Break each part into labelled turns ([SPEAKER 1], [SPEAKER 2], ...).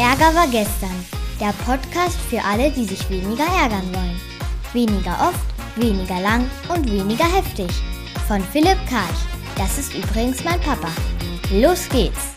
[SPEAKER 1] Ärger war gestern. Der Podcast für alle, die sich weniger ärgern wollen. Weniger oft, weniger lang und weniger heftig. Von Philipp Karch. Das ist übrigens mein Papa. Los geht's!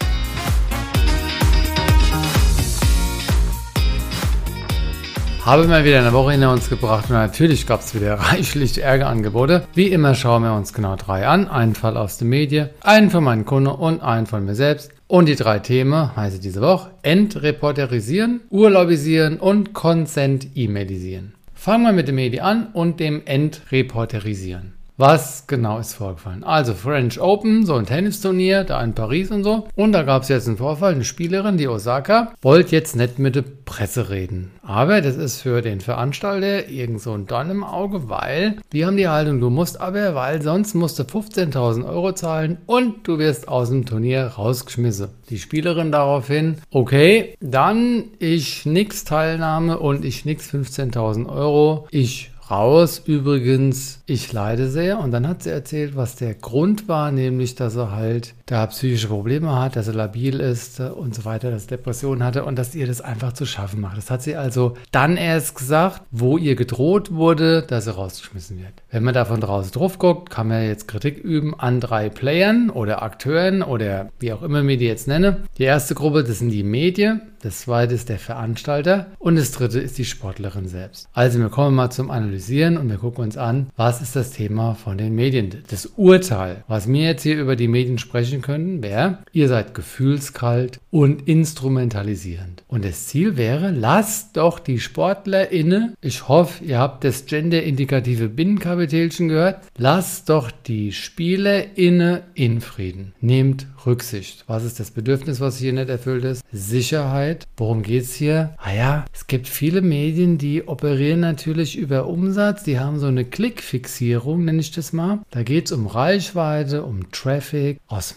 [SPEAKER 2] Habe mal wieder eine Woche hinter uns gebracht und natürlich gab es wieder reichlich Ärgerangebote. Wie immer schauen wir uns genau drei an. Einen Fall aus den Medien, einen von meinen Kunden und einen von mir selbst. Und die drei Themen heiße diese Woche Entreporterisieren, Urlaubisieren und Consent-E-Mailisieren. Fangen wir mit dem Medi an und dem Entreporterisieren. Was genau ist vorgefallen? Also French Open, so ein Tennisturnier, da in Paris und so. Und da gab es jetzt einen Vorfall, eine Spielerin, die Osaka, wollte jetzt nicht mit der Presse reden. Aber das ist für den Veranstalter irgend so ein Dorn im Auge, weil die haben die Haltung, du musst aber, weil sonst musst du 15.000 Euro zahlen und du wirst aus dem Turnier rausgeschmissen. Die Spielerin daraufhin, okay, dann ich nix Teilnahme und ich nix 15.000 Euro, ich raus. Übrigens, ich leide sehr. Und dann hat sie erzählt, was der Grund war, nämlich, dass er halt da psychische Probleme hat, dass er labil ist und so weiter, dass Depressionen hatte und dass ihr das einfach zu schaffen macht. Das hat sie also dann erst gesagt, wo ihr gedroht wurde, dass sie rausgeschmissen wird. Wenn man da von draußen drauf guckt, kann man jetzt Kritik üben an drei Playern oder Akteuren oder wie auch immer wir die jetzt nenne. Die erste Gruppe, das sind die Medien. Das zweite ist der Veranstalter und das dritte ist die Sportlerin selbst. Also wir kommen mal zum Analysieren und wir gucken uns an, was ist das Thema von den Medien. Das Urteil, was wir jetzt hier über die Medien sprechen können, wäre, ihr seid gefühlskalt und instrumentalisierend. Und das Ziel wäre, lasst doch die Sportler inne. Ich hoffe, ihr habt das genderindikative Binnenkapitelchen gehört. Lasst doch die Spieler inne in Frieden. Nehmt Rücksicht. Was ist das Bedürfnis, was hier nicht erfüllt ist? Sicherheit. Worum geht es hier? Ah ja, es gibt viele Medien, die operieren natürlich über Umsatz. Die haben so eine Klickfixierung, nenne ich das mal. Da geht es um Reichweite, um Traffic. Aus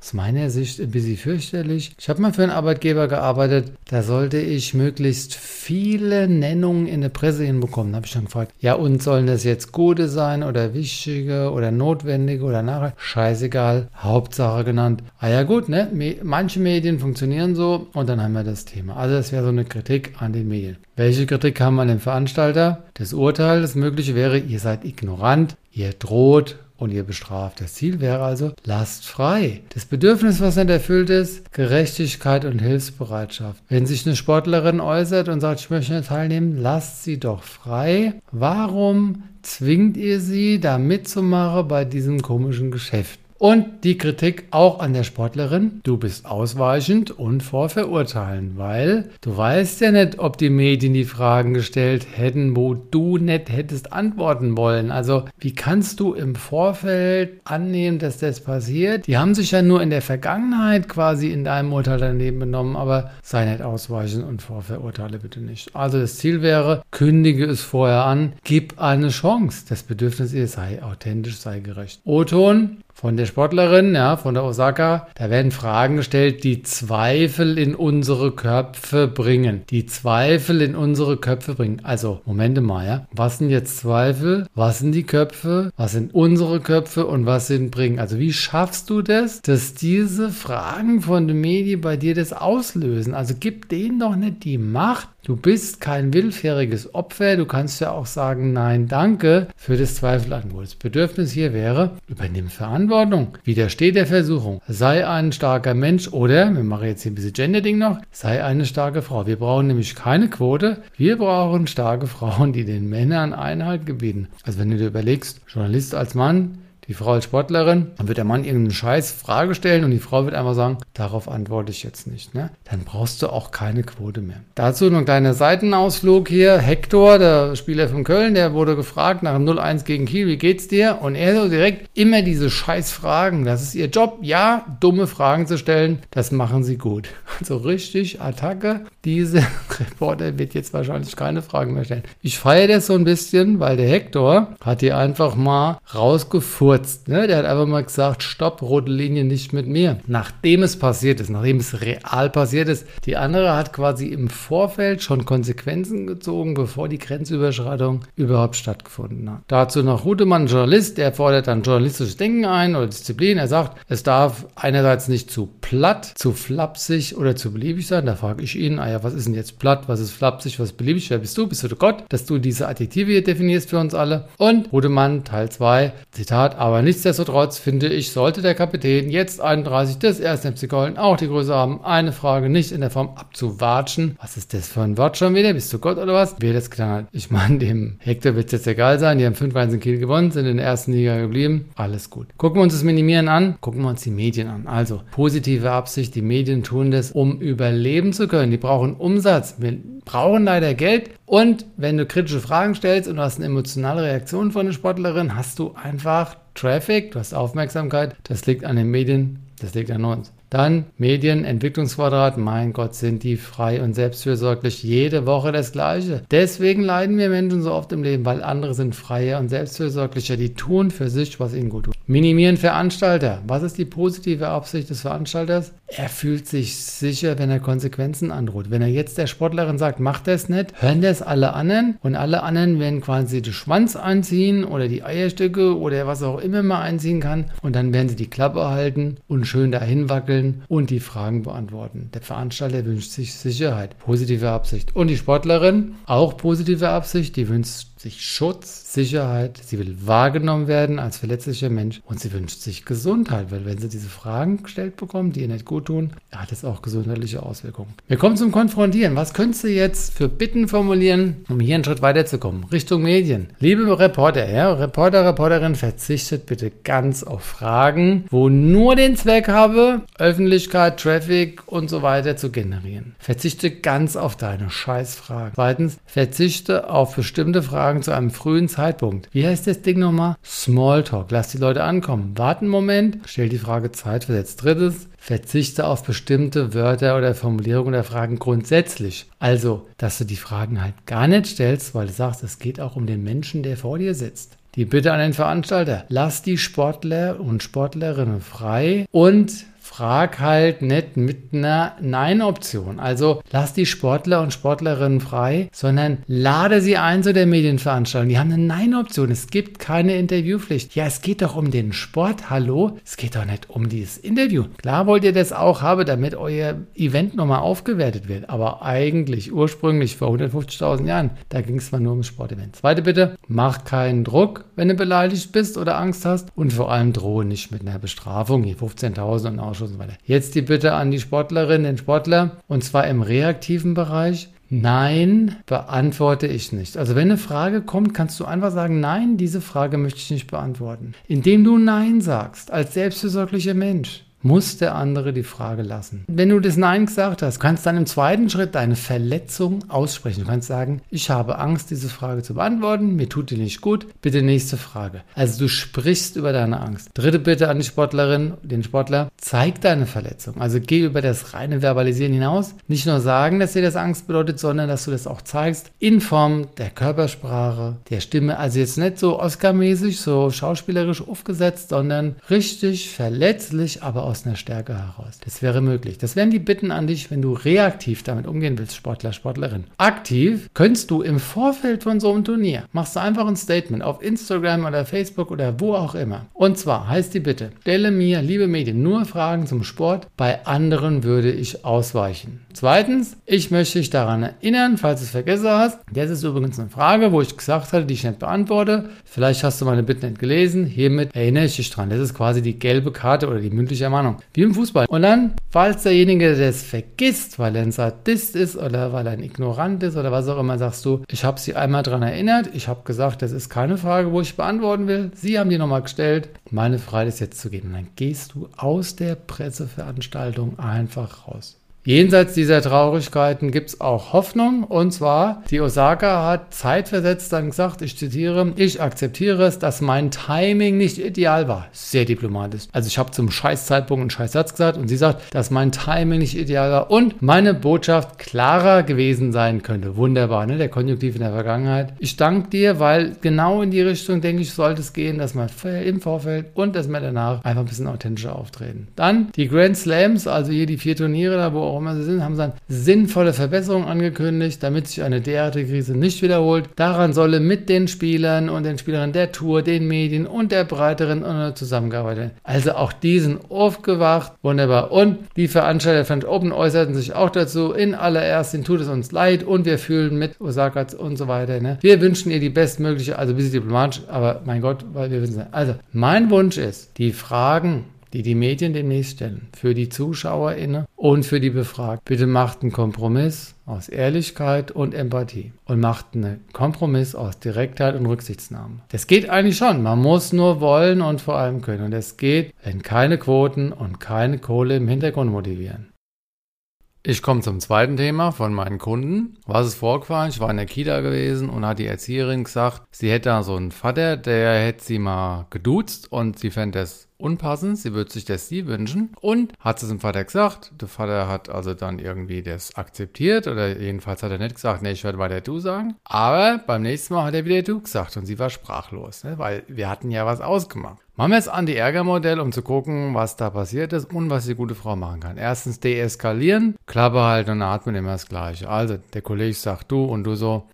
[SPEAKER 2] aus meiner Sicht ein bisschen fürchterlich. Ich habe mal für einen Arbeitgeber gearbeitet, da sollte ich möglichst viele Nennungen in der Presse hinbekommen. Da habe ich dann gefragt, ja und sollen das jetzt gute sein oder wichtige oder notwendige oder nachher? Scheißegal, Hauptsache genannt. Ah ja gut, ne? Manche Medien funktionieren so und dann haben wir das Thema. Also das wäre so eine Kritik an den Medien. Welche Kritik haben wir an den Veranstalter? Das Urteil, das Mögliche wäre, ihr seid ignorant, ihr droht und ihr bestraft. Das Ziel wäre also, lasst frei. Das Bedürfnis, was nicht erfüllt ist, Gerechtigkeit und Hilfsbereitschaft. Wenn sich eine Sportlerin äußert und sagt, ich möchte nicht teilnehmen, lasst sie doch frei. Warum zwingt ihr sie, da mitzumachen bei diesem komischen Geschäft? Und die Kritik auch an der Sportlerin, du bist ausweichend und vorverurteilen, weil du weißt ja nicht, ob die Medien die Fragen gestellt hätten, wo du nicht hättest antworten wollen. Also wie kannst du im Vorfeld annehmen, dass das passiert? Die haben sich ja nur in der Vergangenheit quasi in deinem Urteil daneben benommen, aber sei nicht ausweichend und vorverurteile bitte nicht. Also das Ziel wäre, kündige es vorher an, gib eine Chance. Das Bedürfnis ist, sei authentisch, sei gerecht. O-Ton, von der Sportlerin, ja, von der Osaka. Da werden Fragen gestellt, die Zweifel in unsere Köpfe bringen. Die Zweifel in unsere Köpfe bringen. Also, Momente mal, ja. Was sind jetzt Zweifel? Was sind die Köpfe? Was sind unsere Köpfe und was sind bringen? Also, wie schaffst du das, dass diese Fragen von den Medien bei dir das auslösen? Also, gib denen doch nicht die Macht, Du bist kein willfähriges Opfer. Du kannst ja auch sagen, nein, danke für das Zweifelangebot. Das Bedürfnis hier wäre, übernimm Verantwortung, widersteh der Versuchung, sei ein starker Mensch oder, wir machen jetzt hier ein bisschen Gender-Ding noch, sei eine starke Frau. Wir brauchen nämlich keine Quote. Wir brauchen starke Frauen, die den Männern Einhalt gebieten. Also wenn du dir überlegst, Journalist als Mann, die Frau als Sportlerin, dann wird der Mann irgendeine scheiß Frage stellen und die Frau wird einfach sagen, darauf antworte ich jetzt nicht. Ne? Dann brauchst du auch keine Quote mehr. Dazu noch ein kleiner Seitenausflug hier. Hector, der Spieler von Köln, der wurde gefragt nach dem 0-1 gegen Kiel, wie geht's dir? Und er so direkt immer diese scheiß Fragen. Das ist ihr Job. Ja, dumme Fragen zu stellen, das machen sie gut. Also richtig Attacke. Diese Reporter wird jetzt wahrscheinlich keine Fragen mehr stellen. Ich feiere das so ein bisschen, weil der Hector hat hier einfach mal rausgefurzt, gekürzt. Ne? Der hat einfach mal gesagt, stopp, rote Linie nicht mit mir. Nachdem es passiert ist, nachdem es real passiert ist. Die andere hat quasi im Vorfeld schon Konsequenzen gezogen, bevor die Grenzüberschreitung überhaupt stattgefunden hat. Dazu noch Rudemann, Journalist, der fordert dann journalistisches Denken ein oder Disziplin. Er sagt, es darf einerseits nicht zu platt, zu flapsig oder zu beliebig sein? Da frage ich ihn, ah ja, was ist denn jetzt platt, was ist flapsig, was ist beliebig? Wer bist du? Bist du der Gott, dass du diese Adjektive hier definierst für uns alle? Und Rudemann, Teil 2, Zitat, aber nichtsdestotrotz finde ich, sollte der Kapitän jetzt 31 des ersten FC Köln auch die Größe haben, eine Frage nicht in der Form abzuwatschen. Was ist das für ein Wort schon wieder? Bist du Gott oder was? Wer das hat? Ich meine, dem Hector wird es jetzt egal sein. Die haben 5-1 in Kiel gewonnen, sind in der ersten Liga geblieben. Alles gut. Gucken wir uns das Minimieren an. Gucken wir uns die Medien an. Also, positive Absicht. Die Medien tun das, um überleben zu können. Die brauchen Umsatz. Wir brauchen leider Geld. Und wenn du kritische Fragen stellst und du hast eine emotionale Reaktion von einer Sportlerin, hast du einfach Traffic, du hast Aufmerksamkeit. Das liegt an den Medien, das liegt an uns. Dann Medienentwicklungsquadrat. Mein Gott, sind die frei und selbstfürsorglich. Jede Woche das Gleiche. Deswegen leiden wir Menschen so oft im Leben, weil andere sind freier und selbstfürsorglicher. Die tun für sich, was ihnen gut tut. Minimieren Veranstalter. Was ist die positive Absicht des Veranstalters? Er fühlt sich sicher, wenn er Konsequenzen androht. Wenn er jetzt der Sportlerin sagt, mach das nicht, hören das alle anderen und alle anderen werden quasi den Schwanz anziehen oder die Eierstücke oder was auch immer man einziehen kann und dann werden sie die Klappe halten und schön dahin wackeln und die Fragen beantworten. Der Veranstalter wünscht sich Sicherheit, positive Absicht. Und die Sportlerin, auch positive Absicht, die wünscht sich Schutz, Sicherheit, sie will wahrgenommen werden als verletzlicher Mensch und sie wünscht sich Gesundheit, weil wenn sie diese Fragen gestellt bekommt, die ihr nicht gut tun, hat es auch gesundheitliche Auswirkungen. Wir kommen zum Konfrontieren. Was könntest du jetzt für Bitten formulieren, um hier einen Schritt weiterzukommen? Richtung Medien. Liebe Reporter, ja, Reporter, Reporterin, verzichtet bitte ganz auf Fragen, wo nur den Zweck habe, Öffentlichkeit, Traffic und so weiter zu generieren. Verzichte ganz auf deine Scheißfragen. Zweitens, verzichte auf bestimmte Fragen, Fragen zu einem frühen Zeitpunkt. Wie heißt das Ding nochmal? Smalltalk. Lass die Leute ankommen. Warten einen Moment, stell die Frage zeitversetzt. Drittes, verzichte auf bestimmte Wörter oder Formulierungen der Fragen grundsätzlich. Also, dass du die Fragen halt gar nicht stellst, weil du sagst, es geht auch um den Menschen, der vor dir sitzt. Die Bitte an den Veranstalter, lass die Sportler und Sportlerinnen frei und frag halt nicht mit einer Nein-Option. Also lass die Sportler und Sportlerinnen frei, sondern lade sie ein zu der Medienveranstaltung. Die haben eine Nein-Option. Es gibt keine Interviewpflicht. Ja, es geht doch um den Sport. Hallo? Es geht doch nicht um dieses Interview. Klar wollt ihr das auch haben, damit euer Event nochmal aufgewertet wird. Aber eigentlich ursprünglich vor 150.000 Jahren, da ging es mal nur ums Sportevent. Zweite Bitte, mach keinen Druck, wenn du beleidigt bist oder Angst hast und vor allem drohe nicht mit einer Bestrafung, hier 15.000 und auch und so weiter. Jetzt die Bitte an die Sportlerin, den Sportler, und zwar im reaktiven Bereich. Nein, beantworte ich nicht. Also wenn eine Frage kommt, kannst du einfach sagen, nein, diese Frage möchte ich nicht beantworten. Indem du Nein sagst, als selbstversorglicher Mensch muss der andere die Frage lassen. Wenn du das Nein gesagt hast, kannst du dann im zweiten Schritt deine Verletzung aussprechen. Du kannst sagen, ich habe Angst, diese Frage zu beantworten, mir tut die nicht gut, bitte nächste Frage. Also du sprichst über deine Angst. Dritte Bitte an die Sportlerin, den Sportler, zeig deine Verletzung. Also geh über das reine Verbalisieren hinaus. Nicht nur sagen, dass dir das Angst bedeutet, sondern dass du das auch zeigst in Form der Körpersprache, der Stimme. Also jetzt nicht so Oscar-mäßig, so schauspielerisch aufgesetzt, sondern richtig verletzlich, aber auch aus einer Stärke heraus. Das wäre möglich. Das wären die Bitten an dich, wenn du reaktiv damit umgehen willst, Sportler, Sportlerin. Aktiv könntest du im Vorfeld von so einem Turnier, machst du einfach ein Statement auf Instagram oder Facebook oder wo auch immer. Und zwar heißt die Bitte, stelle mir, liebe Medien, nur Fragen zum Sport, bei anderen würde ich ausweichen. Zweitens, ich möchte dich daran erinnern, falls du es vergessen hast, das ist übrigens eine Frage, wo ich gesagt hatte, die ich nicht beantworte. Vielleicht hast du meine Bitte nicht gelesen. Hiermit erinnere ich dich dran. Das ist quasi die gelbe Karte oder die mündliche Ermahnung. Ahnung, wie im Fußball. Und dann, falls derjenige das vergisst, weil er ein Sadist ist oder weil er ein Ignorant ist oder was auch immer, sagst du, ich habe sie einmal daran erinnert, ich habe gesagt, das ist keine Frage, wo ich beantworten will. Sie haben die nochmal gestellt. Meine Freiheit ist jetzt zu gehen. Und dann gehst du aus der Presseveranstaltung einfach raus. Jenseits dieser Traurigkeiten gibt es auch Hoffnung. Und zwar, die Osaka hat zeitversetzt dann gesagt, ich zitiere, ich akzeptiere es, dass mein Timing nicht ideal war. Sehr diplomatisch. Also ich habe zum Scheißzeitpunkt einen Scheißsatz gesagt und sie sagt, dass mein Timing nicht ideal war und meine Botschaft klarer gewesen sein könnte. Wunderbar, ne? Der Konjunktiv in der Vergangenheit. Ich danke dir, weil genau in die Richtung, denke ich, sollte es gehen, dass man im Vorfeld und dass wir danach einfach ein bisschen authentischer auftreten. Dann die Grand Slams, also hier die vier Turniere da, wo auch sie sind, haben dann sinnvolle Verbesserungen angekündigt, damit sich eine derartige Krise nicht wiederholt. Daran solle mit den Spielern und den Spielerinnen der Tour, den Medien und der breiteren zusammengearbeitet werden. Also auch diesen aufgewacht, wunderbar. Und die Veranstalter von Open äußerten sich auch dazu. In allerersten tut es uns leid und wir fühlen mit Osaka und so weiter. Ne? Wir wünschen ihr die bestmögliche, also ein bisschen diplomatisch, aber mein Gott, weil wir wissen. Also mein Wunsch ist, die Fragen die die Medien demnächst stellen, für die ZuschauerInnen und für die Befragten. Bitte macht einen Kompromiss aus Ehrlichkeit und Empathie und macht einen Kompromiss aus Direktheit und Rücksichtsnahme. Das geht eigentlich schon. Man muss nur wollen und vor allem können. Und es geht, wenn keine Quoten und keine Kohle im Hintergrund motivieren. Ich komme zum zweiten Thema von meinen Kunden. Was ist vorgefallen? Ich war in der Kita gewesen und hat die Erzieherin gesagt, sie hätte da so einen Vater, der hätte sie mal geduzt und sie fände das unpassend. Sie würde sich das sie wünschen und hat es dem Vater gesagt. Der Vater hat also dann irgendwie das akzeptiert oder jedenfalls hat er nicht gesagt, nee, ich werde weiter du sagen. Aber beim nächsten Mal hat er wieder du gesagt und sie war sprachlos, ne? weil wir hatten ja was ausgemacht. Machen wir jetzt an die Ärgermodell, um zu gucken, was da passiert ist und was die gute Frau machen kann. Erstens deeskalieren, Klappe halten und atmen immer das Gleiche. Also der Kollege sagt du und du so,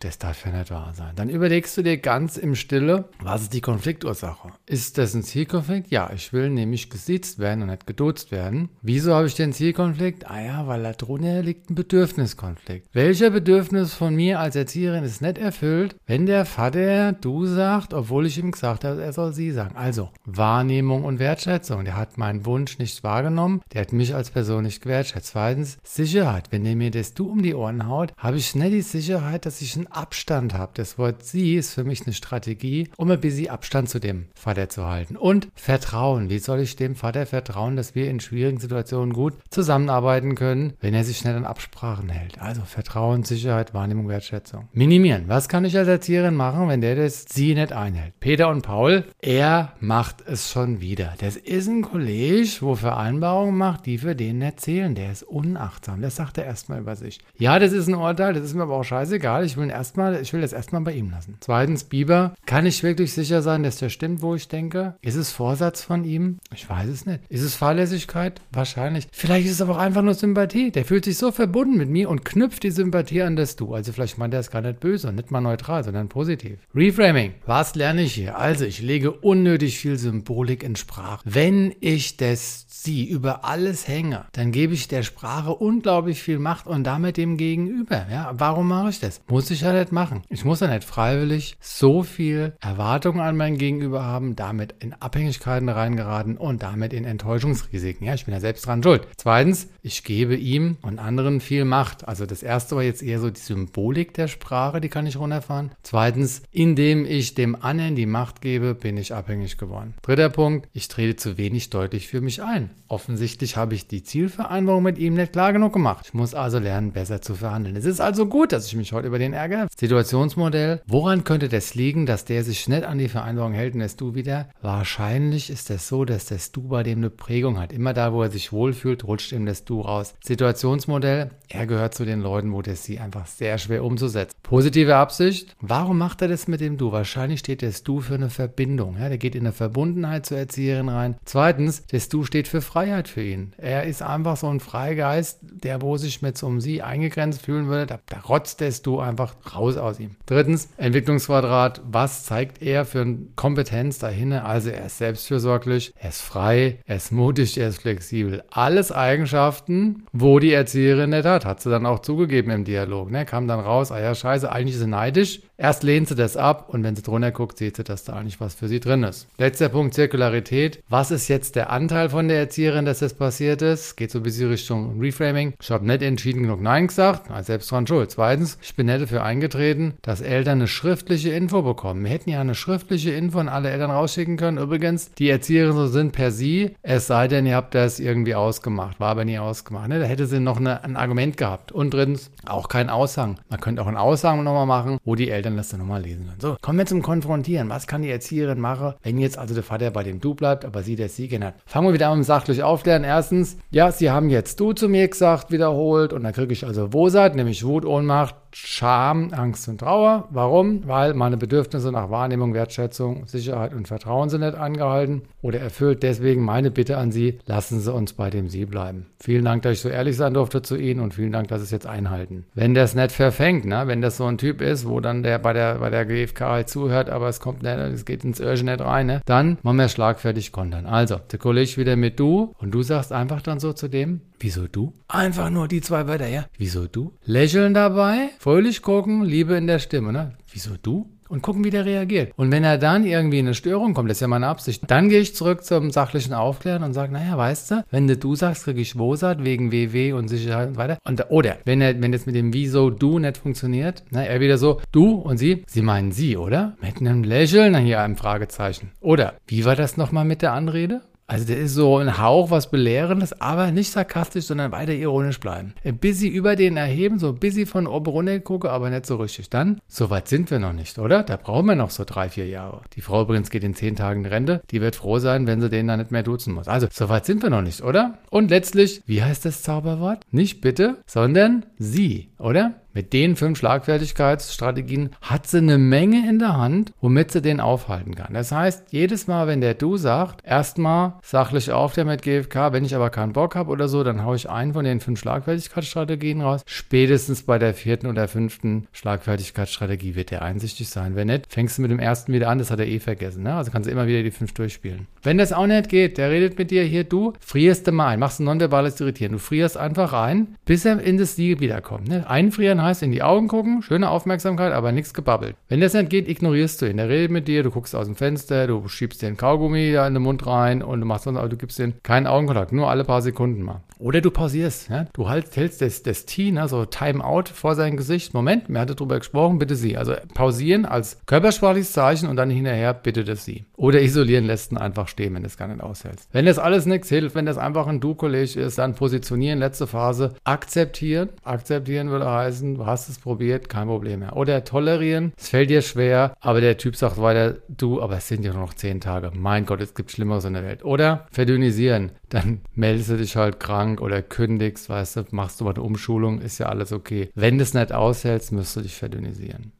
[SPEAKER 2] das darf ja nicht wahr sein. Dann überlegst du dir ganz im Stille, was ist die Konfliktursache? Ist das ein Zielkonflikt? Ja, ich will nämlich gesiezt werden und nicht geduzt werden. Wieso habe ich den Zielkonflikt? Ah ja, weil da drunter liegt ein Bedürfniskonflikt. Welcher Bedürfnis von mir als Erzieherin ist nicht erfüllt, wenn der Vater du sagt, obwohl ich ihm gesagt habe, er soll sie sagen? Also, Wahrnehmung und Wertschätzung. Der hat meinen Wunsch nicht wahrgenommen, der hat mich als Person nicht gewertschätzt. Zweitens, Sicherheit. Wenn der mir das du um die Ohren haut, habe ich nicht die Sicherheit, dass ich Abstand habe. Das Wort sie ist für mich eine Strategie, um ein bisschen Abstand zu dem Vater zu halten. Und Vertrauen. Wie soll ich dem Vater vertrauen, dass wir in schwierigen Situationen gut zusammenarbeiten können, wenn er sich schnell an Absprachen hält? Also Vertrauen, Sicherheit, Wahrnehmung, Wertschätzung. Minimieren. Was kann ich als Erzieherin machen, wenn der das sie nicht einhält? Peter und Paul, er macht es schon wieder. Das ist ein Kollege, wo Vereinbarungen macht, die für den nicht zählen. Der ist unachtsam. Das sagt er erstmal über sich. Ja, das ist ein Urteil, das ist mir aber auch scheißegal. Ich will ihn erstmal, ich will das erstmal bei ihm lassen. Zweitens, Bieber, kann ich wirklich sicher sein, dass der stimmt, wo ich denke? Ist es Vorsatz von ihm? Ich weiß es nicht. Ist es Fahrlässigkeit? Wahrscheinlich. Vielleicht ist es aber auch einfach nur Sympathie. Der fühlt sich so verbunden mit mir und knüpft die Sympathie an das Du. Also vielleicht meint er es gar nicht böse und nicht mal neutral, sondern positiv. Reframing. Was lerne ich hier? Also ich lege unnötig viel Symbolik in Sprache. Wenn ich das sie über alles hänge, dann gebe ich der Sprache unglaublich viel Macht und damit dem Gegenüber. Ja, warum mache ich das? Muss ich ja nicht machen. Ich muss ja nicht freiwillig so viel Erwartungen an mein Gegenüber haben, damit in Abhängigkeiten reingeraten und damit in Enttäuschungsrisiken. Ja, ich bin ja selbst dran schuld. Zweitens, ich gebe ihm und anderen viel Macht. Also das erste war jetzt eher so die Symbolik der Sprache, die kann ich runterfahren. Zweitens, indem ich dem anderen die Macht gebe, bin ich abhängig geworden. Dritter Punkt, ich trete zu wenig deutlich für mich ein. Offensichtlich habe ich die Zielvereinbarung mit ihm nicht klar genug gemacht. Ich muss also lernen, besser zu verhandeln. Es ist also gut, dass ich mich heute über den ärgere. Situationsmodell. Woran könnte das liegen, dass der sich nicht an die Vereinbarung hält und das Du wieder? Wahrscheinlich ist es das so, dass das Du bei dem eine Prägung hat. Immer da, wo er sich wohlfühlt, rutscht ihm das Du raus. Situationsmodell. Er gehört zu den Leuten, wo das Sie einfach sehr schwer umzusetzen. Positive Absicht. Warum macht er das mit dem Du? Wahrscheinlich steht das Du für eine Verbindung. Ja, der geht in eine Verbundenheit zur Erzieherin rein. Zweitens, das Du steht für Freiheit für ihn. Er ist einfach so ein Freigeist, der, wo sich mit so um sie eingegrenzt fühlen würde, da, da rotztest du einfach raus aus ihm. Drittens, Entwicklungsquadrat. Was zeigt er für eine Kompetenz dahinter? Also er ist selbstfürsorglich, er ist frei, er ist mutig, er ist flexibel. Alles Eigenschaften, wo die Erzieherin nicht hat. Hat sie dann auch zugegeben im Dialog. Ne? Kam dann raus, ah ja, scheiße, eigentlich ist sie neidisch. Erst lehnt sie das ab und wenn sie drunter guckt, sieht sie, dass da eigentlich was für sie drin ist. Letzter Punkt, Zirkularität. Was ist jetzt der Anteil von der Erzieherin? Dass das passiert ist. Geht so ein bisschen Richtung Reframing. Ich habe nicht entschieden genug Nein gesagt, also selbst dran schuld. Zweitens, ich bin nicht dafür eingetreten, dass Eltern eine schriftliche Info bekommen. Wir hätten ja eine schriftliche Info an alle Eltern rausschicken können. Übrigens, die Erzieherinnen sind per sie, es sei denn, ihr habt das irgendwie ausgemacht. War aber nie ausgemacht. Ne? Da hätte sie noch eine, ein Argument gehabt. Und drittens, auch kein Aushang. Man könnte auch ein Aushang nochmal machen, wo die Eltern das dann nochmal lesen können. So, kommen wir zum Konfrontieren. Was kann die Erzieherin machen, wenn jetzt also der Vater bei dem Du bleibt, aber sie der Sie genannt? Fangen wir wieder an mit sachlich aufklären. Erstens, ja, sie haben jetzt du zu mir gesagt, wiederholt und dann kriege ich also Wo seid, nämlich Wut, Ohnmacht, Scham, Scham, Angst und Trauer. Warum? Weil meine Bedürfnisse nach Wahrnehmung, Wertschätzung, Sicherheit und Vertrauen sind nicht angehalten oder erfüllt. Deswegen meine Bitte an Sie, lassen Sie uns bei dem Sie bleiben. Vielen Dank, dass ich so ehrlich sein durfte zu Ihnen und vielen Dank, dass Sie es jetzt einhalten. Wenn das nicht verfängt, ne? wenn das so ein Typ ist, wo dann der bei der, bei der GfK halt zuhört, aber es kommt nicht, es geht ins Irrchen nicht rein, ne? dann machen wir schlagfertig kontern. Also, der Kollege wieder mit du und du sagst einfach dann so zu dem, wieso du? Einfach nur die zwei Wörter, ja? Wieso du? Lächeln dabei, fröhlich gucken, Liebe in der Stimme, ne? Wieso du? und gucken, wie der reagiert. Und wenn er dann irgendwie in eine Störung kommt, das ist ja meine Absicht, dann gehe ich zurück zum sachlichen Aufklären und sage, naja, weißt du, wenn du du sagst, kriege ich Wosat wegen WW und Sicherheit und weiter. Und, oder wenn er, wenn das mit dem Wieso du nicht funktioniert, na, er wieder so, du und sie, sie meinen sie, oder? Mit einem Lächeln, dann hier ein Fragezeichen. Oder, wie war das nochmal mit der Anrede? Also der ist so ein Hauch was Belehrendes, aber nicht sarkastisch, sondern weiter ironisch bleiben. Ein bisschen über den erheben, so ein bisschen von oben runter gucke, aber nicht so richtig. Dann, so weit sind wir noch nicht, oder? Da brauchen wir noch so drei, vier Jahre. Die Frau übrigens geht in zehn Tagen Rente. Die wird froh sein, wenn sie den dann nicht mehr duzen muss. Also, so weit sind wir noch nicht, oder? Und letztlich, wie heißt das Zauberwort? Nicht bitte, sondern sie, oder? Mit den fünf Schlagfertigkeitsstrategien hat sie eine Menge in der Hand, womit sie den aufhalten kann. Das heißt, jedes Mal, wenn der Du sagt, erstmal sachlich auf der mit GFK, wenn ich aber keinen Bock habe oder so, dann haue ich einen von den fünf Schlagfertigkeitsstrategien raus. Spätestens bei der vierten oder fünften Schlagfertigkeitsstrategie wird der einsichtig sein. Wenn nicht, fängst du mit dem ersten wieder an, das hat er eh vergessen. Ne? Also kannst du immer wieder die fünf durchspielen. Wenn das auch nicht geht, der redet mit dir hier, du frierst du mal ein, machst ein nonverbales Irritieren. Du frierst einfach ein, bis er in das Sie wiederkommt. Ne? Einfrieren heißt in die Augen gucken, schöne Aufmerksamkeit, aber nichts gebabbelt. Wenn das nicht geht, ignorierst du ihn. Der redet mit dir, du guckst aus dem Fenster, du schiebst den Kaugummi da in den Mund rein und du machst sonst, aber du gibst ihm keinen Augenkontakt, nur alle paar Sekunden mal. Oder du pausierst, ja? du halt, hältst das, das T, ne, so Timeout vor sein Gesicht. Moment, mir hatte drüber gesprochen, bitte sie. Also pausieren als körpersprachliches Zeichen und dann hinterher bitte das sie. Oder isolieren lässt ihn einfach stehen, wenn du es gar nicht aushältst. Wenn das alles nichts hilft, wenn das einfach ein Du-Kolleg ist, dann positionieren, letzte Phase, akzeptieren. Akzeptieren würde heißen, du hast es probiert, kein Problem mehr. Oder tolerieren, es fällt dir schwer, aber der Typ sagt weiter, du, aber es sind ja nur noch zehn Tage. Mein Gott, es gibt Schlimmeres in der Welt. Oder verdünnisieren, dann meldest du dich halt krank oder kündigst, weißt du, machst du mal eine Umschulung, ist ja alles okay. Wenn du es nicht aushältst, müsst du dich verdünnisieren.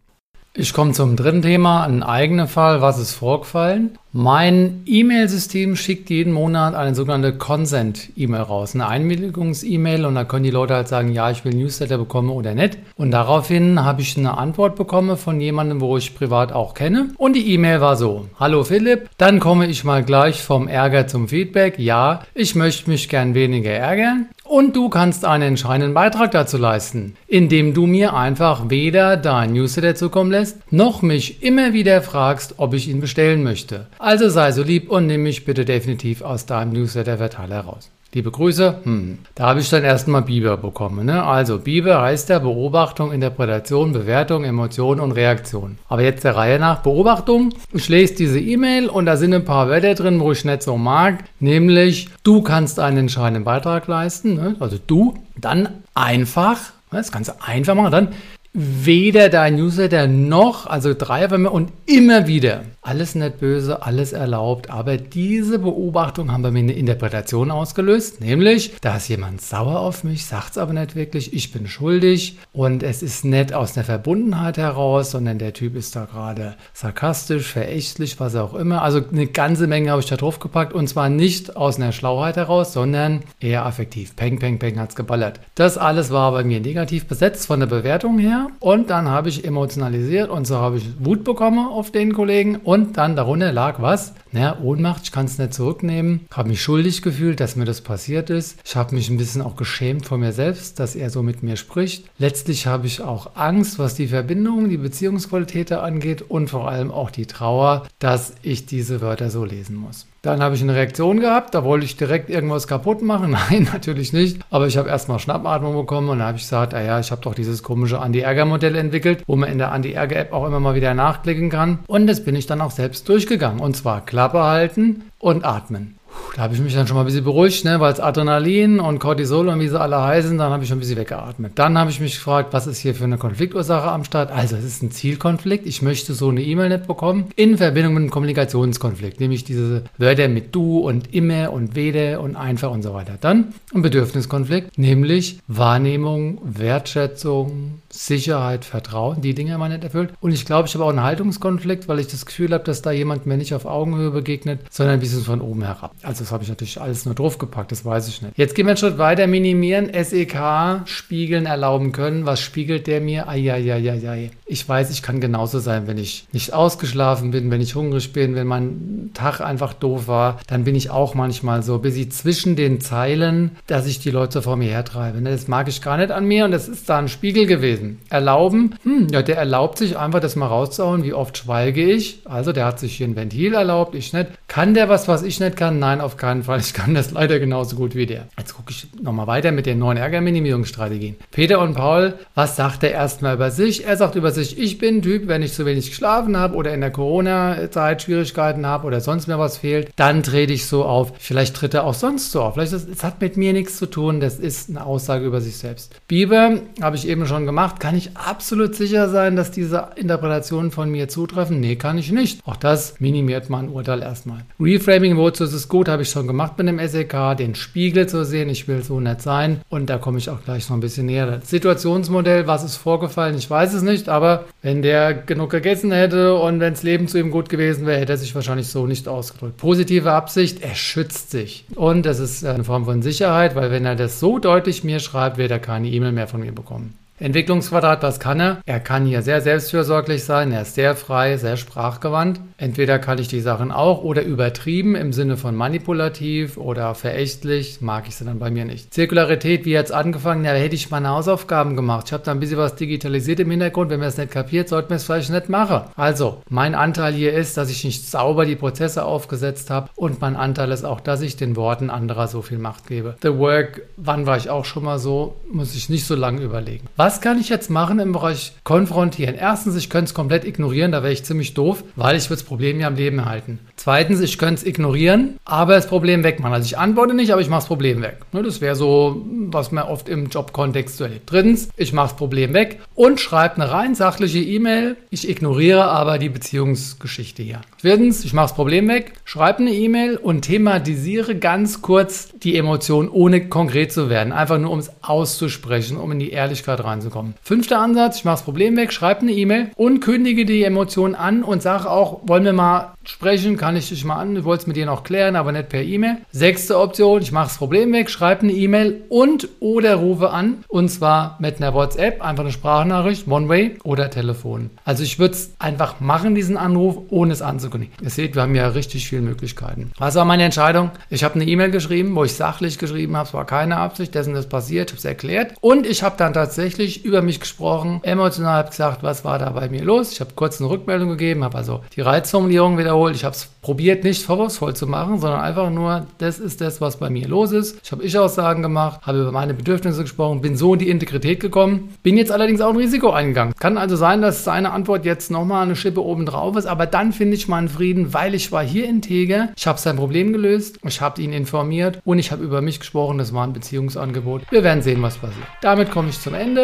[SPEAKER 2] Ich komme zum dritten Thema, ein eigener Fall, was ist vorgefallen? Mein E-Mail-System schickt jeden Monat eine sogenannte Consent-E-Mail raus, eine Einwilligungs-E-Mail und da können die Leute halt sagen, ja, ich will Newsletter bekommen oder nicht. Und daraufhin habe ich eine Antwort bekommen von jemandem, wo ich privat auch kenne. Und die E-Mail war so, hallo Philipp, dann komme ich mal gleich vom Ärger zum Feedback. Ja, ich möchte mich gern weniger ärgern. Und du kannst einen entscheidenden Beitrag dazu leisten, indem du mir einfach weder dein Newsletter zukommen lässt, noch mich immer wieder fragst, ob ich ihn bestellen möchte. Also sei so lieb und nimm mich bitte definitiv aus deinem Newsletter-Verteiler raus. Liebe Grüße. Hm. Da habe ich dann erstmal Biber bekommen. Ne? Also Biber heißt ja Beobachtung, Interpretation, Bewertung, Emotion und Reaktion. Aber jetzt der Reihe nach Beobachtung. Ich lese diese E-Mail und da sind ein paar Wörter drin, wo ich nicht so mag. Nämlich, du kannst einen entscheidenden Beitrag leisten. Ne? Also du. Dann einfach. Das kannst du einfach machen. Dann weder dein Newsletter noch, also drei und immer wieder. Alles nicht böse, alles erlaubt, aber diese Beobachtung haben bei mir eine Interpretation ausgelöst, nämlich, da ist jemand sauer auf mich, sagt es aber nicht wirklich, ich bin schuldig und es ist nicht aus einer Verbundenheit heraus, sondern der Typ ist da gerade sarkastisch, verächtlich, was auch immer. Also eine ganze Menge habe ich da drauf gepackt und zwar nicht aus einer Schlauheit heraus, sondern eher affektiv. Peng, peng, peng hat's geballert. Das alles war bei mir negativ besetzt von der Bewertung her und dann habe ich emotionalisiert und so habe ich Wut bekommen auf den Kollegen und dann darunter lag was? Naja, Ohnmacht, ich kann es nicht zurücknehmen. Habe mich schuldig gefühlt, dass mir das passiert ist. Ich habe mich ein bisschen auch geschämt vor mir selbst, dass er so mit mir spricht. Letztlich habe ich auch Angst, was die Verbindung, die Beziehungsqualität angeht und vor allem auch die Trauer, dass ich diese Wörter so lesen muss. Dann habe ich eine Reaktion gehabt, da wollte ich direkt irgendwas kaputt machen. Nein, natürlich nicht. Aber ich habe erstmal Schnappatmung bekommen und dann habe ich gesagt, ah ja, ich habe doch dieses komische Anti-Ärger-Modell entwickelt, wo man in der Anti-Ärger-App auch immer mal wieder nachklicken kann. Und das bin ich dann auch selbst durchgegangen. Und zwar Klappe halten und atmen. Da habe ich mich dann schon mal ein bisschen beruhigt, ne, weil es Adrenalin und Cortisol und wie sie alle heißen, dann habe ich schon ein bisschen weggeatmet. Dann habe ich mich gefragt, was ist hier für eine Konfliktursache am Start? Also, es ist ein Zielkonflikt. Ich möchte so eine E-Mail nicht bekommen in Verbindung mit einem Kommunikationskonflikt, nämlich diese Wörter mit du und immer und wede und einfach und so weiter. Dann ein Bedürfniskonflikt, nämlich Wahrnehmung, Wertschätzung, Sicherheit, Vertrauen, die Dinge man nicht erfüllt. Und ich glaube, ich habe auch einen Haltungskonflikt, weil ich das Gefühl habe, dass da jemand mir nicht auf Augenhöhe begegnet, sondern ein bisschen von oben herab. Also das habe ich natürlich alles nur draufgepackt, das weiß ich nicht. Jetzt gehen wir einen Schritt weiter, minimieren, SEK, spiegeln erlauben können. Was spiegelt der mir? Eieieiei. Ich weiß, ich kann genauso sein, wenn ich nicht ausgeschlafen bin, wenn ich hungrig bin, wenn mein Tag einfach doof war, dann bin ich auch manchmal so busy zwischen den Zeilen, dass ich die Leute vor mir hertreibe. Das mag ich gar nicht an mir und das ist da ein Spiegel gewesen. Erlauben, hm, ja, der erlaubt sich einfach das mal rauszuhauen, wie oft schweige ich. Also der hat sich hier ein Ventil erlaubt, ich nicht. Kann der was, was ich nicht kann? Nein, auf keinen Fall. Ich kann das leider genauso gut wie der. Jetzt gucke ich nochmal weiter mit den neuen Ärgerminimierungsstrategien. Peter und Paul, was sagt er erstmal über sich? Er sagt über sich, ich bin Typ, wenn ich zu wenig geschlafen habe oder in der Corona-Zeit Schwierigkeiten habe oder sonst mir was fehlt, dann trete ich so auf. Vielleicht tritt er auch sonst so auf. Vielleicht es hat mit mir nichts zu tun. Das ist eine Aussage über sich selbst. Bieber, habe ich eben schon gemacht. Kann ich absolut sicher sein, dass diese Interpretationen von mir zutreffen? Nee, kann ich nicht. Auch das minimiert mein Urteil erstmal. Reframing, wozu ist es gut, habe ich schon gemacht mit dem SEK. Den Spiegel zu sehen, ich will so nett sein. Und da komme ich auch gleich noch ein bisschen näher. Das Situationsmodell, was ist vorgefallen? Ich weiß es nicht, aber wenn der genug gegessen hätte und wenn das Leben zu ihm gut gewesen wäre, hätte er sich wahrscheinlich so nicht ausgedrückt. Positive Absicht, er schützt sich. Und das ist eine Form von Sicherheit, weil wenn er das so deutlich mir schreibt, wird er keine E-Mail mehr von mir bekommen. Entwicklungsquadrat, was kann er? Er kann hier sehr selbstfürsorglich sein, er ist sehr frei, sehr sprachgewandt. Entweder kann ich die Sachen auch oder übertrieben im Sinne von manipulativ oder verächtlich, mag ich sie dann bei mir nicht. Zirkularität, wie jetzt angefangen, ja, hätte ich meine Hausaufgaben gemacht. Ich habe da ein bisschen was digitalisiert im Hintergrund, wenn man es nicht kapiert, sollte man es vielleicht nicht machen. Also, mein Anteil hier ist, dass ich nicht sauber die Prozesse aufgesetzt habe und mein Anteil ist auch, dass ich den Worten anderer so viel Macht gebe. The Work, wann war ich auch schon mal so, muss ich nicht so lange überlegen. Was was kann ich jetzt machen im Bereich Konfrontieren? Erstens, ich könnte es komplett ignorieren, da wäre ich ziemlich doof, weil ich würde das Problem ja am Leben erhalten. Zweitens, ich könnte es ignorieren, aber das Problem wegmachen. Also ich antworte nicht, aber ich mache das Problem weg. Ne, das wäre so, was man oft im Jobkontext so erlebt. Drittens, ich mache das Problem weg und schreibe eine rein sachliche E-Mail. Ich ignoriere aber die Beziehungsgeschichte hier. Viertens, ich mache das Problem weg, schreibe eine E-Mail und thematisiere ganz kurz die Emotion, ohne konkret zu werden. Einfach nur, um es auszusprechen, um in die Ehrlichkeit reinzukommen. Fünfter Ansatz, ich mache das Problem weg, schreibe eine E-Mail und kündige die Emotion an und sage auch, wollen wir mal sprechen, kann ich dich mal an, du wolltest mit dir noch klären, aber nicht per E-Mail. Sechste Option, ich mache das Problem weg, schreibe eine E-Mail und oder rufe an und zwar mit einer WhatsApp, einfach eine Sprachnachricht, One-Way oder Telefon. Also ich würde es einfach machen, diesen Anruf, ohne es anzukündigen. Ihr seht, wir haben ja richtig viele Möglichkeiten. Was war meine Entscheidung? Ich habe eine E-Mail geschrieben, wo ich sachlich geschrieben habe, es war keine Absicht, dessen das passiert, ich habe es erklärt und ich habe dann tatsächlich über mich gesprochen, emotional gesagt, was war da bei mir los. Ich habe kurz eine Rückmeldung gegeben, habe also die Reizformulierung wiederholt. Ich habe es probiert, nicht vorwurfsvoll zu machen, sondern einfach nur, das ist das, was bei mir los ist. Ich habe Ich-Aussagen gemacht, habe über meine Bedürfnisse gesprochen, bin so in die Integrität gekommen, bin jetzt allerdings auch ein Risiko eingegangen. Kann also sein, dass seine Antwort jetzt nochmal eine Schippe oben drauf ist, aber dann finde ich meinen Frieden, weil ich war hier integer, ich habe sein Problem gelöst, ich habe ihn informiert und ich habe über mich gesprochen, das war ein Beziehungsangebot. Wir werden sehen, was passiert. Damit komme ich zum